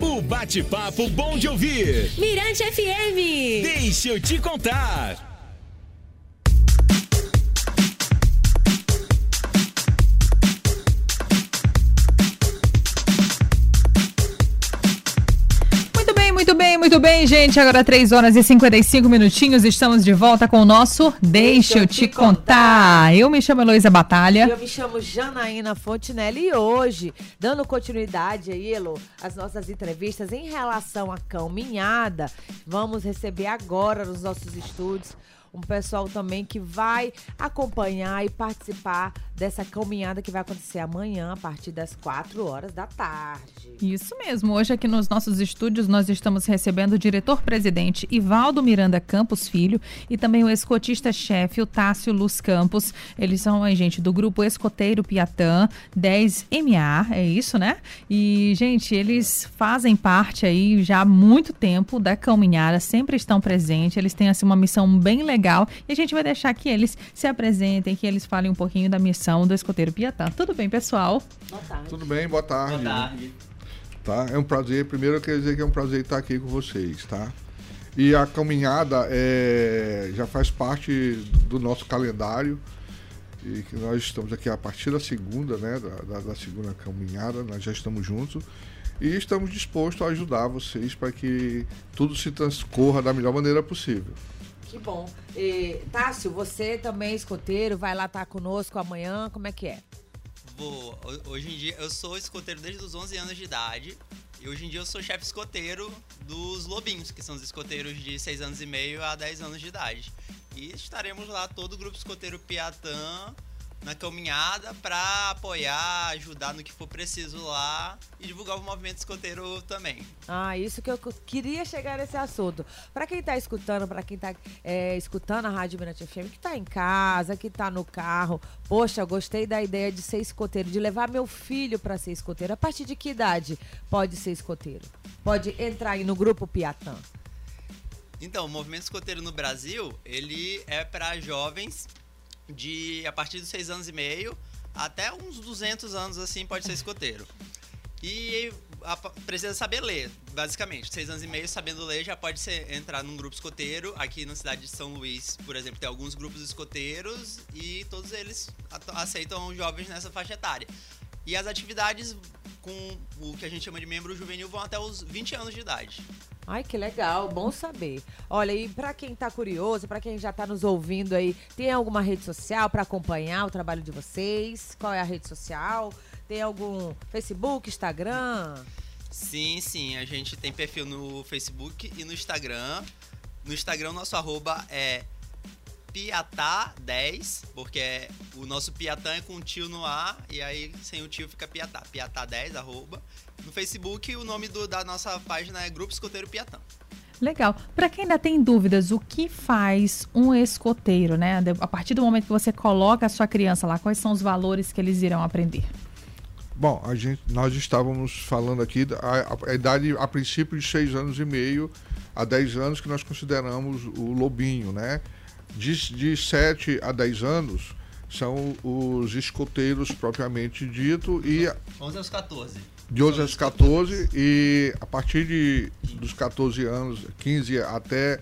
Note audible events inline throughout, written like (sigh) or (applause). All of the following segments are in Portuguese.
O bate-papo bom de ouvir. Mirante FM. Deixa eu te contar. Muito bem, gente. Agora 3 horas e 55 minutinhos. Estamos de volta com o nosso Deixa eu te contar. Eu me chamo Heloísa Batalha. Eu me chamo Janaína Fontinelli e hoje, dando continuidade aí, Elo, às nossas entrevistas em relação à caminhada, vamos receber agora nos nossos estúdios um pessoal também que vai acompanhar e participar dessa caminhada que vai acontecer amanhã a partir das 4 horas da tarde. Isso mesmo. Hoje aqui nos nossos estúdios nós estamos recebendo o diretor-presidente Ivaldo Miranda Campos Filho e também o escotista-chefe o Tássio Luz Campos. Eles são a gente do grupo Escoteiro Piatã 10MA, é isso, né? E gente, eles fazem parte aí já há muito tempo da caminhada, sempre estão presentes. Eles têm assim uma missão bem legal e a gente vai deixar que eles se apresentem, que eles falem um pouquinho da missão do Escoteiro Piatã. Tudo bem, pessoal? Boa tarde. Tudo bem, boa tarde. Boa tarde. Tá? É um prazer. Primeiro eu quero dizer que é um prazer estar aqui com vocês, tá? E a caminhada é, já faz parte do nosso calendário e que nós estamos aqui a partir da segunda, né? Da, da, da segunda caminhada, nós já estamos juntos e estamos dispostos a ajudar vocês para que tudo se transcorra da melhor maneira possível. Que bom. E, Tássio, você também é escoteiro, vai lá estar conosco amanhã, como é que é? Vou. Ho- Hoje em dia eu sou escoteiro desde os 11 anos de idade. E hoje em dia eu sou chefe escoteiro dos Lobinhos, que são os escoteiros de 6 anos e meio a 10 anos de idade. E estaremos lá, todo o grupo escoteiro Piatã, na caminhada para apoiar, ajudar no que for preciso lá e divulgar o movimento escoteiro também. Ah, isso que eu queria chegar nesse assunto. Pra quem tá escutando, pra quem tá é, escutando a Rádio Mirante FM, que tá em casa, que tá no carro, poxa, eu gostei da ideia de ser escoteiro, de levar meu filho pra ser escoteiro. A partir de que idade pode ser escoteiro? Pode entrar aí no grupo Piatã. Então, o movimento escoteiro no Brasil, ele é para jovens de a partir dos 6 anos e meio até uns 200 anos assim pode ser escoteiro. E a- precisa saber ler, basicamente. 6 anos e meio sabendo ler já pode ser, entrar num grupo escoteiro. Aqui na cidade de São Luís, por exemplo, tem alguns grupos escoteiros e todos eles aceitam jovens nessa faixa etária. E as atividades com o que a gente chama de membro juvenil vão até os 20 anos de idade. Ai, que legal, bom saber. Olha, e pra quem tá curioso, pra quem já tá nos ouvindo aí, tem alguma rede social pra acompanhar o trabalho de vocês? Qual é a rede social? Tem algum Facebook, Instagram? Sim, sim. A gente tem perfil no Facebook e no Instagram. No Instagram, nosso arroba é Piatá10, porque é- o nosso Piatã é com tio no A, e aí sem o tio fica Piatá. Piatá10, arroba. No Facebook, o nome do- da nossa página é Grupo Escoteiro Piatã. Legal. Para quem ainda tem dúvidas, o que faz um escoteiro, né? A partir do momento que você coloca a sua criança lá, quais são os valores que eles irão aprender? Bom, a gente, nós estávamos falando aqui da a, a idade a princípio de 6 anos e meio a 10 anos que nós consideramos o lobinho, né? De, de 7 a 10 anos são os escoteiros propriamente dito e 11 aos 14. de 11 aos 14 e a partir de, dos 14 anos, 15 até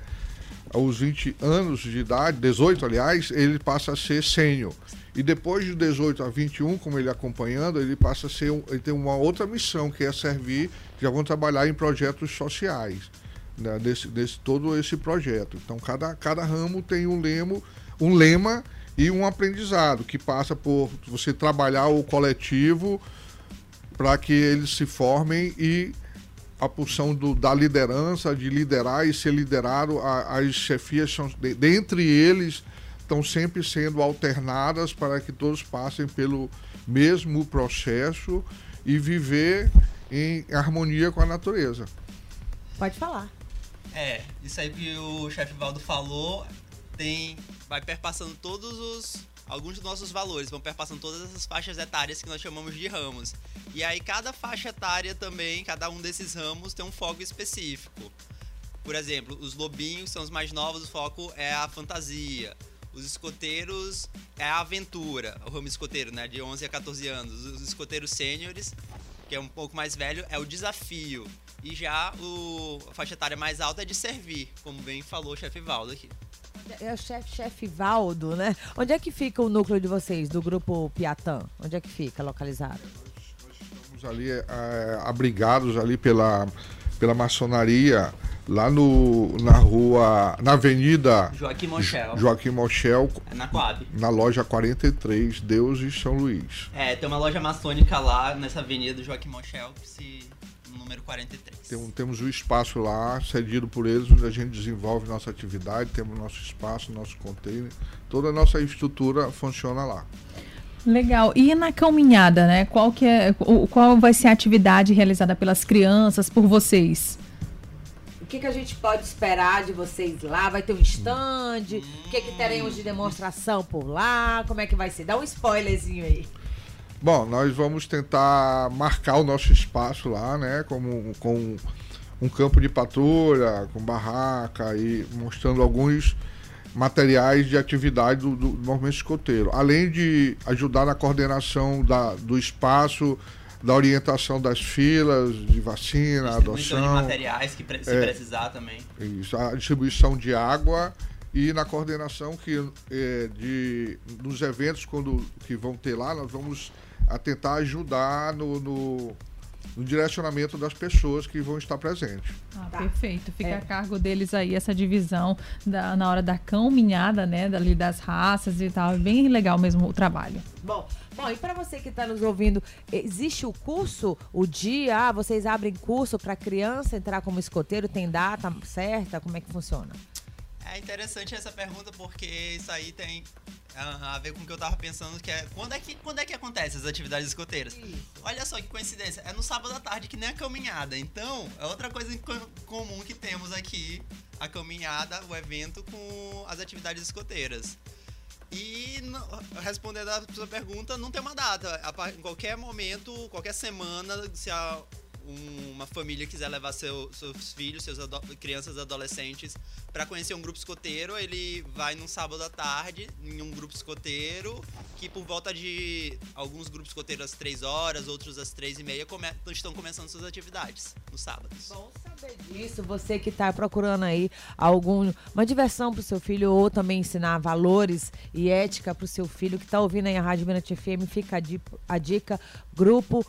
aos 20 anos de idade, 18 aliás, ele passa a ser sênior. E depois de 18 a 21, como ele acompanhando, ele passa a ser um, ele tem uma outra missão que é servir, já vão trabalhar em projetos sociais, né, desse, desse todo esse projeto. Então cada, cada ramo tem um lema, um lema e um aprendizado que passa por você trabalhar o coletivo para que eles se formem e a função do, da liderança, de liderar e ser liderado, a- as chefias são, de- dentre eles estão sempre sendo alternadas para que todos passem pelo mesmo processo e viver em harmonia com a natureza. Pode falar. É, isso aí que o chefe Valdo falou tem vai perpassando todos os alguns dos nossos valores, vão perpassando todas essas faixas etárias que nós chamamos de ramos. E aí cada faixa etária também, cada um desses ramos tem um foco específico. Por exemplo, os lobinhos são os mais novos, o foco é a fantasia. Os escoteiros é a aventura, o ramo escoteiro, né, de 11 a 14 anos. Os escoteiros sêniores, que é um pouco mais velho, é o desafio. E já o, a faixa etária mais alta é de servir, como bem falou o chefe Valdo aqui. É o chefe chefe Valdo, né? Onde é que fica o núcleo de vocês, do grupo Piatã? Onde é que fica localizado? Estamos ali é, abrigados ali pela, pela maçonaria, lá no, na rua, na avenida Joaquim Mochel. Joaquim Mochel, É na Coab. na loja 43, Deus e São Luís. É, tem uma loja maçônica lá nessa avenida do Joaquim Mochel, se, número 43. Tem, um- temos o espaço lá, cedido por eles, onde a gente desenvolve nossa atividade, temos nosso espaço, nosso container, toda a nossa estrutura funciona lá. Legal. E na caminhada, né? Qual que é, o- qual vai ser a atividade realizada pelas crianças por vocês? O que, que a gente pode esperar de vocês lá? Vai ter um stand? O que, que teremos de demonstração por lá? Como é que vai ser? Dá um spoilerzinho aí. Bom, nós vamos tentar marcar o nosso espaço lá, né? Como, com um campo de patrulha, com barraca e mostrando alguns materiais de atividade do, do movimento escoteiro. Além de ajudar na coordenação da, do espaço, da orientação das filas de vacina, Distribuição de adoção. materiais que pre- se É. precisar também. Isso, a distribuição de água e na coordenação que é, de nos eventos quando que vão ter lá nós vamos a tentar ajudar no, no, no direcionamento das pessoas que vão estar presentes. Ah, Tá. perfeito. Fica É. a cargo deles aí essa divisão da- na hora da caminhada, né? Dali das raças e tal. É bem legal mesmo o trabalho. Bom, bom e para você que está nos ouvindo, existe o curso, o dia? Ah, vocês abrem curso para criança entrar como escoteiro? Tem data certa? Como é que funciona? É interessante essa pergunta porque isso aí tem a ver com o que eu tava pensando, que é quando é que, quando é que acontece as atividades escoteiras? Olha só que coincidência, é no sábado à tarde que nem a caminhada. Então, é outra coisa comum que temos aqui, a caminhada, o evento com as atividades escoteiras. E respondendo a sua pergunta, não tem uma data. Em qualquer momento, qualquer semana, se a- uma família quiser levar seu- seus filhos, suas ado- crianças, adolescentes para conhecer um grupo escoteiro, ele vai num sábado à tarde em um grupo escoteiro que por volta de alguns grupos escoteiros às 3 horas, outros às 3 e meia come- estão começando suas atividades nos sábados. Bom saber disso, você que está procurando aí algum, uma diversão para o seu filho ou também ensinar valores e ética para o seu filho que está ouvindo aí a Rádio Mirante FM, fica a di- a dica, grupo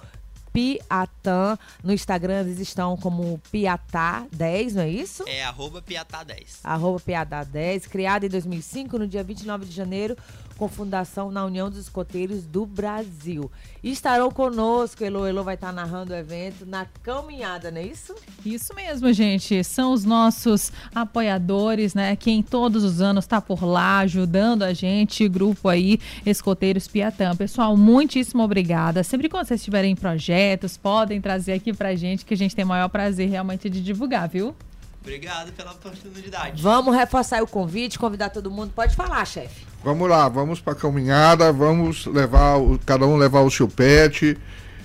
Piatã, no Instagram eles estão como Piatá10, não é isso? É arroba piatá10. arroba PADA10, criado em 2005, no dia 29 de janeiro, com fundação na União dos Escoteiros do Brasil. E estarão conosco, Elo, Elo vai estar narrando o evento na caminhada, não é isso? Isso mesmo, gente. São os nossos apoiadores, né? Quem todos os anos está por lá ajudando a gente, grupo aí, Escoteiros Piatã. Pessoal, muitíssimo obrigada. Sempre que vocês tiverem projetos, podem trazer aqui pra gente, que a gente tem o maior prazer realmente de divulgar, viu? Obrigado pela oportunidade. Vamos reforçar o convite, convidar todo mundo. Pode falar, chefe. Vamos lá, vamos para a caminhada, vamos levar, o- cada um levar o seu pet,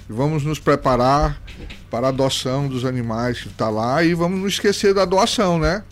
vamos nos preparar para a adoção dos animais que está lá e vamos não esquecer da doação, né?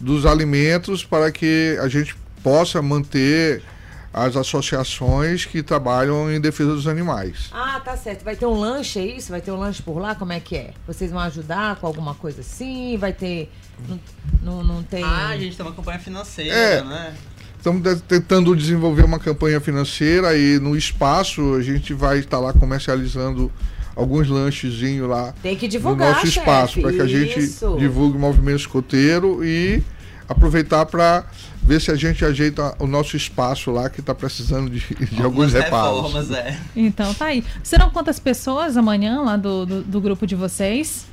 Dos alimentos para que a gente possa manter as associações que trabalham em defesa dos animais. Ah, tá certo. Vai ter um lanche, é isso? Vai ter um lanche por lá? Como é que é? Vocês vão ajudar com alguma coisa assim? Vai ter. Não, não, não tem. Ah, a gente tem uma campanha financeira, É. né? Estamos de- tentando desenvolver uma campanha financeira e no espaço a gente vai estar lá comercializando alguns lanchezinhos lá Tem que no divulgar, nosso chefe. espaço para que a gente Isso. divulgue o movimento escoteiro e aproveitar para ver se a gente ajeita o nosso espaço lá que está precisando de, de alguns Algumas reparos. reformas, é. Então tá aí. Serão quantas pessoas amanhã lá do, do, do grupo de vocês?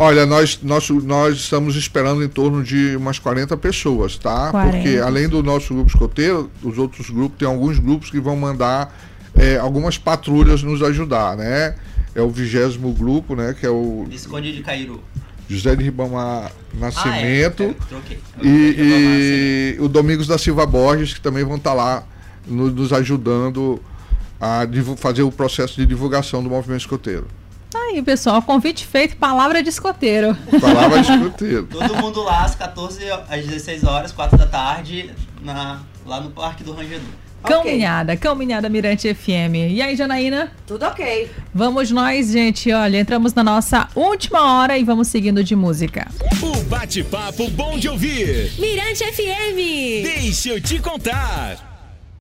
Olha, nós, nós, nós estamos esperando em torno de umas 40 pessoas, tá? 40. Porque além do nosso grupo escoteiro, os outros grupos, tem alguns grupos que vão mandar é, algumas patrulhas nos ajudar, né? É o vigésimo grupo, né? Que é o Visconde de Cairu. José de Ribamar Nascimento. Ah, é. Pra e, e o Domingos da Silva Borges, que também vão estar lá no- nos ajudando a fazer o processo de divulgação do movimento escoteiro. Tá aí, pessoal. Convite feito, palavra de escoteiro. Palavra (laughs) escoteiro. Todo mundo lá às 14 às 16 horas, 4 da tarde, na, lá no Parque do Rangedor. Caminhada, Caminhada Mirante FM. E aí, Janaína? Tudo ok. Vamos nós, gente. Olha, entramos na nossa última hora e vamos seguindo de música. O bate-papo bom de ouvir. Mirante FM. Deixa eu te contar.